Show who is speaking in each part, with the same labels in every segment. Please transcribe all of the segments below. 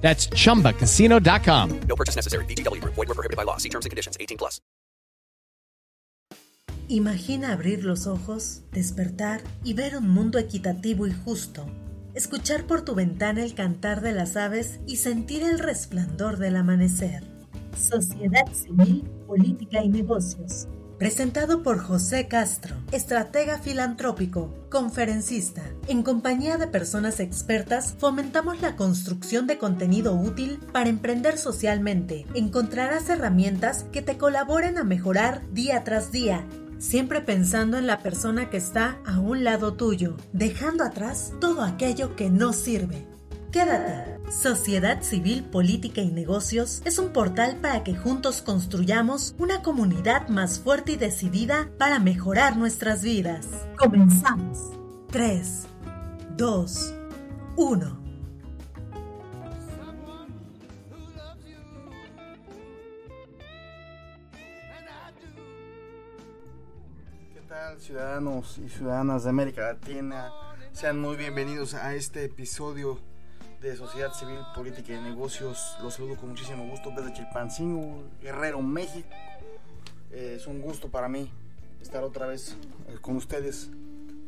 Speaker 1: That's chumbacasino.com.
Speaker 2: No purchase necessary. VGW Group. Void were prohibited by law. See terms and conditions. 18 plus.
Speaker 3: Imagina abrir los ojos, despertar y ver un mundo equitativo y justo. Escuchar por tu ventana el cantar de las aves y sentir el resplandor del amanecer. Sociedad Civil, Política y Negocios. Presentado por José Castro, estratega filantrópico, conferencista. En compañía de personas expertas, fomentamos la construcción de contenido útil para emprender socialmente. Encontrarás herramientas que te colaboren a mejorar día tras día siempre pensando en la persona que está a un lado tuyo, dejando atrás todo aquello que no sirve. Quédate. Sociedad Civil, Política y Negocios es un portal para que juntos construyamos una comunidad más fuerte y decidida para mejorar nuestras vidas. Comenzamos. 3, 2, 1.
Speaker 4: ¿Qué tal ciudadanos y ciudadanas de América Latina? Sean muy bienvenidos a este episodio de Sociedad Civil, Política y Negocios. Los saludo con muchísimo gusto desde Chilpancingo, Guerrero, México. Eh, es un gusto para mí estar otra vez eh, con ustedes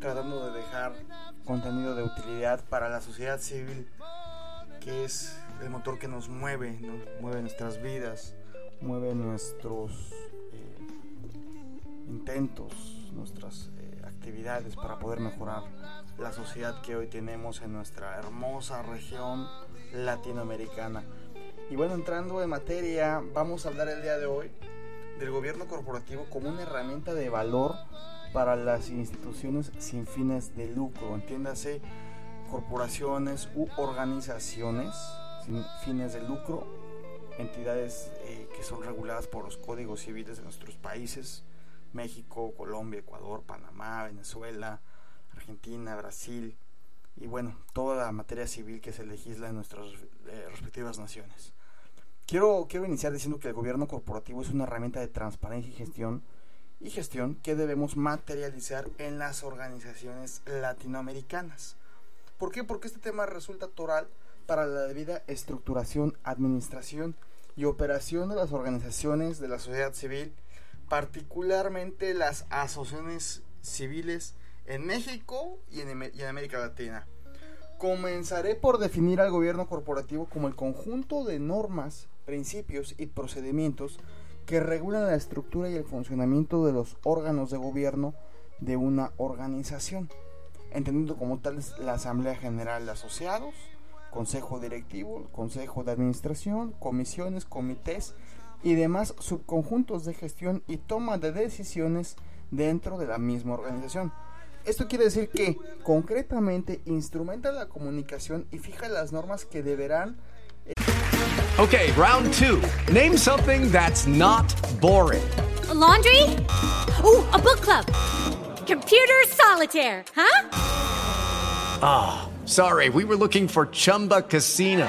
Speaker 4: tratando de dejar contenido de utilidad para la sociedad civil, que es el motor que nos mueve, nos mueve nuestras vidas, mueve nuestros eh, intentos, nuestras actividades para poder mejorar la sociedad que hoy tenemos en nuestra hermosa región latinoamericana. Y bueno, entrando en materia, vamos a hablar el día de hoy del gobierno corporativo como una herramienta de valor para las instituciones sin fines de lucro, entiéndase corporaciones u organizaciones sin fines de lucro, entidades eh, que son reguladas por los códigos civiles de nuestros países, México, Colombia, Ecuador, Panamá, Venezuela, Argentina, Brasil y bueno, toda la materia civil que se legisla en nuestras eh, respectivas naciones. Quiero, quiero iniciar diciendo que el gobierno corporativo es una herramienta de transparencia y gestión y gestión que debemos materializar en las organizaciones latinoamericanas. ¿Por qué? Porque este tema resulta toral para la debida estructuración, administración y operación de las organizaciones de la sociedad civil, particularmente las asociaciones civiles en México y en, América Latina. Comenzaré por definir al gobierno corporativo como el conjunto de normas, principios y procedimientos que regulan la estructura y el funcionamiento de los órganos de gobierno de una organización, entendiendo como tales la Asamblea General de Asociados, Consejo Directivo, Consejo de Administración, comisiones, comités y demás subconjuntos de gestión y toma de decisiones dentro de la misma organización. Esto quiere decir que concretamente instrumenta la comunicación y fija las normas que deberán
Speaker 5: Okay, round two. Name something that's not boring.
Speaker 6: A laundry? Ooh, a book club. Computer solitaire, huh?
Speaker 5: Ah, oh, sorry, we were looking for Chumba Casino.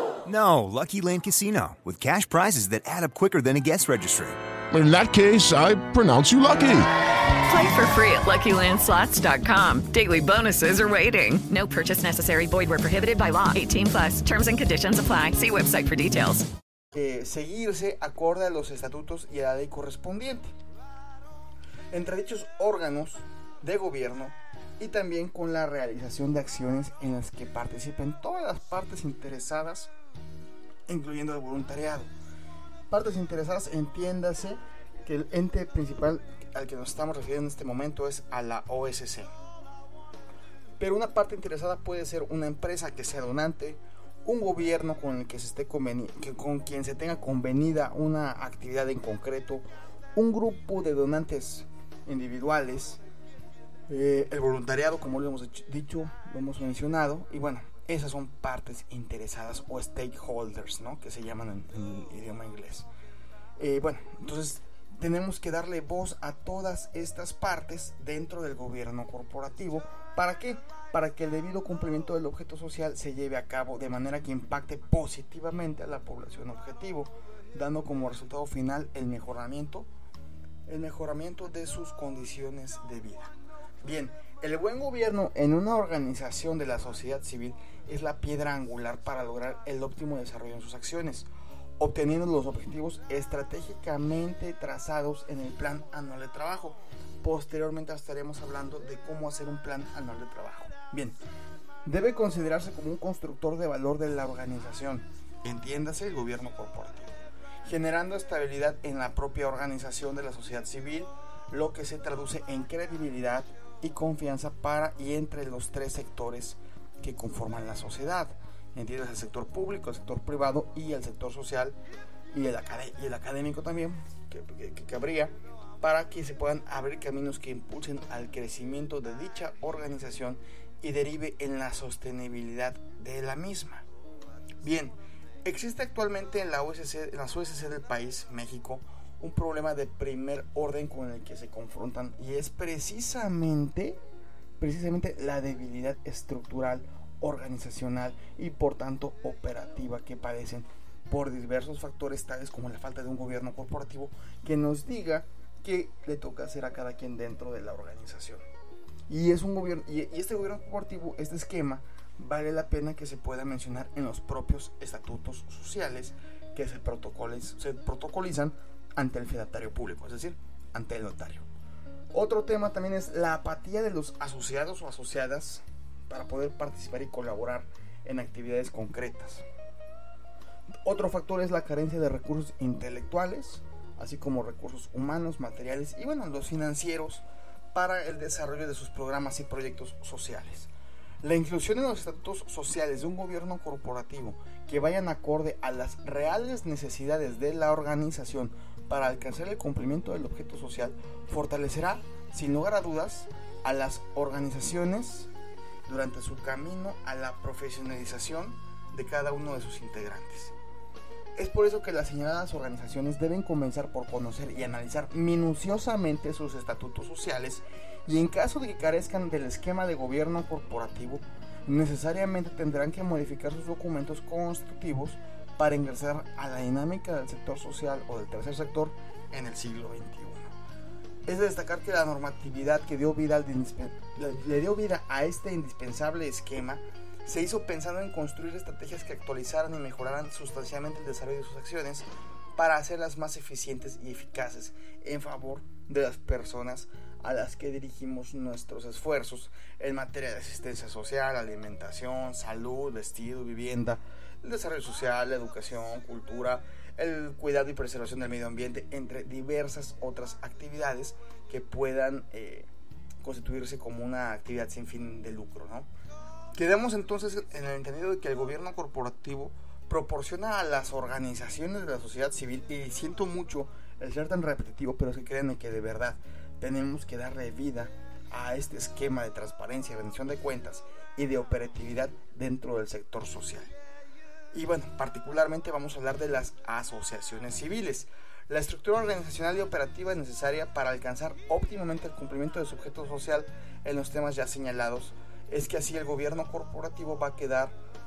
Speaker 7: No, Lucky Land Casino, with cash prizes that add up quicker than a guest registry.
Speaker 8: in that case, I pronounce you lucky.
Speaker 9: Play for free at LuckyLandSlots.com. Daily bonuses are waiting. No purchase necessary. Void were prohibited by law. 18 plus. Terms and conditions apply. See website for details.
Speaker 4: Eh, seguirse acorde a los estatutos y a la ley correspondiente. Entre dichos órganos de gobierno y también con la realización de acciones en las que participen todas las partes interesadas, incluyendo el voluntariado. Partes interesadas, entiéndase que el ente principal al que nos estamos refiriendo en este momento es a la OSC. Pero una parte interesada puede ser una empresa que sea donante, un gobierno con el que se esté que con quien se tenga convenida una actividad en concreto, un grupo de donantes individuales, eh, el voluntariado, como lo hemos dicho, lo hemos mencionado, y bueno, esas son partes interesadas o stakeholders, ¿no? Que se llaman en, idioma inglés. Eh, bueno, entonces tenemos que darle voz a todas estas partes dentro del gobierno corporativo. ¿Para qué? Para que el debido cumplimiento del objeto social se lleve a cabo de manera que impacte positivamente a la población objetivo, dando como resultado final el mejoramiento, el mejoramiento de sus condiciones de vida. Bien, el buen gobierno en una organización de la sociedad civil es la piedra angular para lograr el óptimo desarrollo en sus acciones, obteniendo los objetivos estratégicamente trazados en el plan anual de trabajo. Posteriormente estaremos hablando de cómo hacer un plan anual de trabajo. Bien, debe considerarse como un constructor de valor de la organización, entiéndase el gobierno corporativo, generando estabilidad en la propia organización de la sociedad civil, lo que se traduce en credibilidad, y confianza para y entre los tres sectores que conforman la sociedad. ¿Entiendes? El sector público, el sector privado y el sector social y el, el académico también, que, habría, para que se puedan abrir caminos que impulsen al crecimiento de dicha organización y derive en la sostenibilidad de la misma. Bien, existe actualmente en, la OSC, en las OSC del país, México, un problema de primer orden con el que se confrontan y es precisamente precisamente la debilidad estructural, organizacional y por tanto operativa que padecen por diversos factores tales como la falta de un gobierno corporativo que nos diga qué le toca hacer a cada quien dentro de la organización. Y es un gobierno y este gobierno corporativo, este esquema vale la pena que se pueda mencionar en los propios estatutos sociales que se, se protocolizan ante el fedatario público, es decir, ante el notario. Otro tema también es la apatía de los asociados o asociadas para poder participar y colaborar en actividades concretas. Otro factor es la carencia de recursos intelectuales, así como recursos humanos, materiales y bueno, los financieros para el desarrollo de sus programas y proyectos sociales. La inclusión en los estatutos sociales de un gobierno corporativo que vayan acorde a las reales necesidades de la organización para alcanzar el cumplimiento del objeto social fortalecerá, sin lugar a dudas, a las organizaciones durante su camino a la profesionalización de cada uno de sus integrantes. Es por eso que las señaladas organizaciones deben comenzar por conocer y analizar minuciosamente sus estatutos sociales y en caso de que carezcan del esquema de gobierno corporativo, necesariamente tendrán que modificar sus documentos constitutivos para ingresar a la dinámica del sector social o del tercer sector en el siglo XXI. Es de destacar que la normatividad que dio vida le dio vida a este indispensable esquema se hizo pensando en construir estrategias que actualizaran y mejoraran sustancialmente el desarrollo de sus acciones para hacerlas más eficientes y eficaces en favor de las personas a las que dirigimos nuestros esfuerzos en materia de asistencia social, alimentación, salud, vestido, vivienda, el desarrollo social, la educación, cultura, el cuidado y preservación del medio ambiente, entre diversas otras actividades que puedan eh, constituirse como una actividad sin fin de lucro. ¿no? Quedamos entonces en el entendido de que el gobierno corporativo proporciona a las organizaciones de la sociedad civil, y siento mucho el ser tan repetitivo, pero que créanme que de verdad tenemos que darle vida a este esquema de transparencia, rendición de cuentas y de operatividad dentro del sector social. Y bueno, particularmente vamos a hablar de las asociaciones civiles. La estructura organizacional y operativa es necesaria para alcanzar óptimamente el cumplimiento de su objeto social en los temas ya señalados es que así el gobierno corporativo va a quedar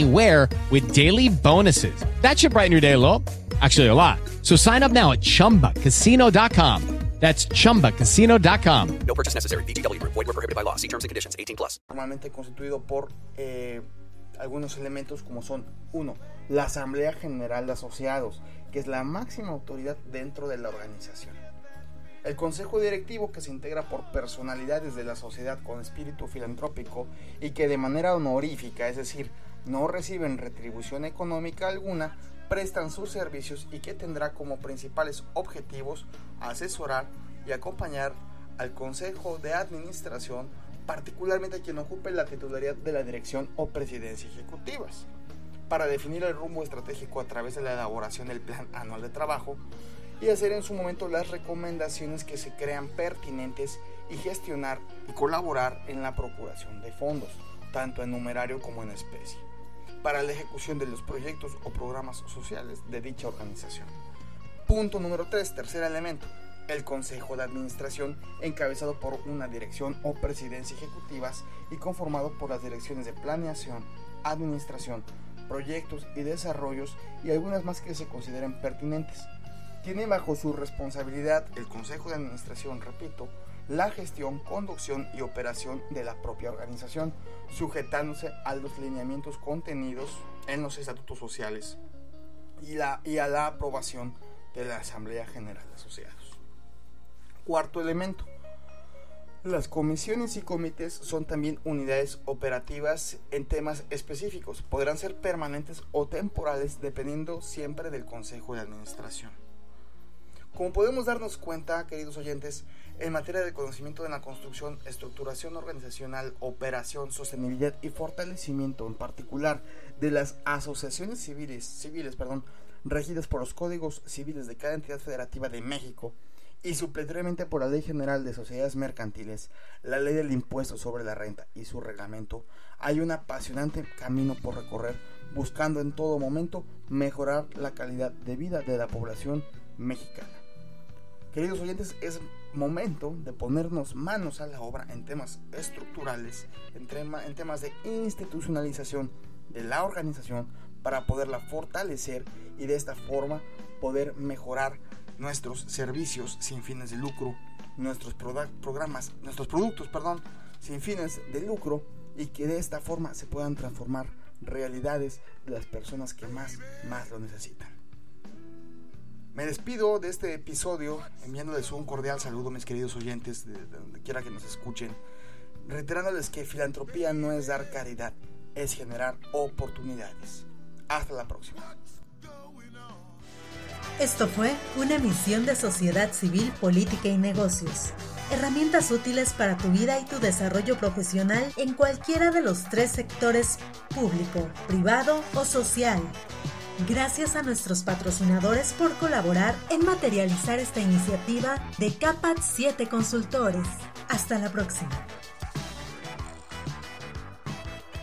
Speaker 1: anywhere with daily bonuses. That should brighten your day a little. Actually, a lot. So sign up now at chumbacasino.com. That's chumbacasino.com.
Speaker 2: No purchase necessary. VGW Group. Void were prohibited by law. See terms and conditions. 18 plus.
Speaker 4: normalmente constituido por eh, algunos elementos como son, uno, la Asamblea General de Asociados, que es la máxima autoridad dentro de la organización. El Consejo Directivo, que se integra por personalidades de la sociedad con espíritu filantrópico y que de manera honorífica, es decir, no reciben retribución económica alguna, prestan sus servicios y que tendrá como principales objetivos asesorar y acompañar al Consejo de Administración, particularmente a quien ocupe la titularidad de la dirección o presidencia ejecutivas, para definir el rumbo estratégico a través de la elaboración del plan anual de trabajo y hacer en su momento las recomendaciones que se crean pertinentes y gestionar y colaborar en la procuración de fondos, tanto en numerario como en especie, para la ejecución de los proyectos o programas sociales de dicha organización. Punto número 3, tercer elemento, el Consejo de Administración, encabezado por una dirección o presidencia ejecutivas y conformado por las direcciones de planeación, administración, proyectos y desarrollos y algunas más que se consideren pertinentes. Tiene bajo su responsabilidad el Consejo de Administración, repito, la gestión, conducción y operación de la propia organización, sujetándose a los lineamientos contenidos en los estatutos sociales y, a la aprobación de la Asamblea General de Asociados. Cuarto elemento. Las comisiones y comités son también unidades operativas en temas específicos. Podrán ser permanentes o temporales dependiendo siempre del Consejo de Administración. Como podemos darnos cuenta, queridos oyentes, en materia de conocimiento de la construcción, estructuración organizacional, operación, sostenibilidad y fortalecimiento en particular de las asociaciones civiles, civiles perdón, regidas por los códigos civiles de cada entidad federativa de México y supletoriamente por la Ley General de Sociedades Mercantiles, la Ley del Impuesto sobre la Renta y su reglamento, hay un apasionante camino por recorrer buscando en todo momento mejorar la calidad de vida de la población mexicana. Queridos oyentes, es momento de ponernos manos a la obra en temas estructurales, en, tema, en temas de institucionalización de la organización para poderla fortalecer y de esta forma poder mejorar nuestros servicios sin fines de lucro, nuestros programas, nuestros productos, perdón, sin fines de lucro y que de esta forma se puedan transformar realidades de las personas que más, más lo necesitan. Me despido de este episodio enviándoles un cordial saludo, mis queridos oyentes, de donde quiera que nos escuchen, reiterándoles que filantropía no es dar caridad, es generar oportunidades. Hasta la próxima.
Speaker 3: Esto fue una emisión de Sociedad Civil, Política y Negocios. Herramientas útiles para tu vida y tu desarrollo profesional en cualquiera de los tres sectores público, privado o social. Gracias a nuestros patrocinadores por colaborar en materializar esta iniciativa de CAPAT 7 Consultores. Hasta la próxima.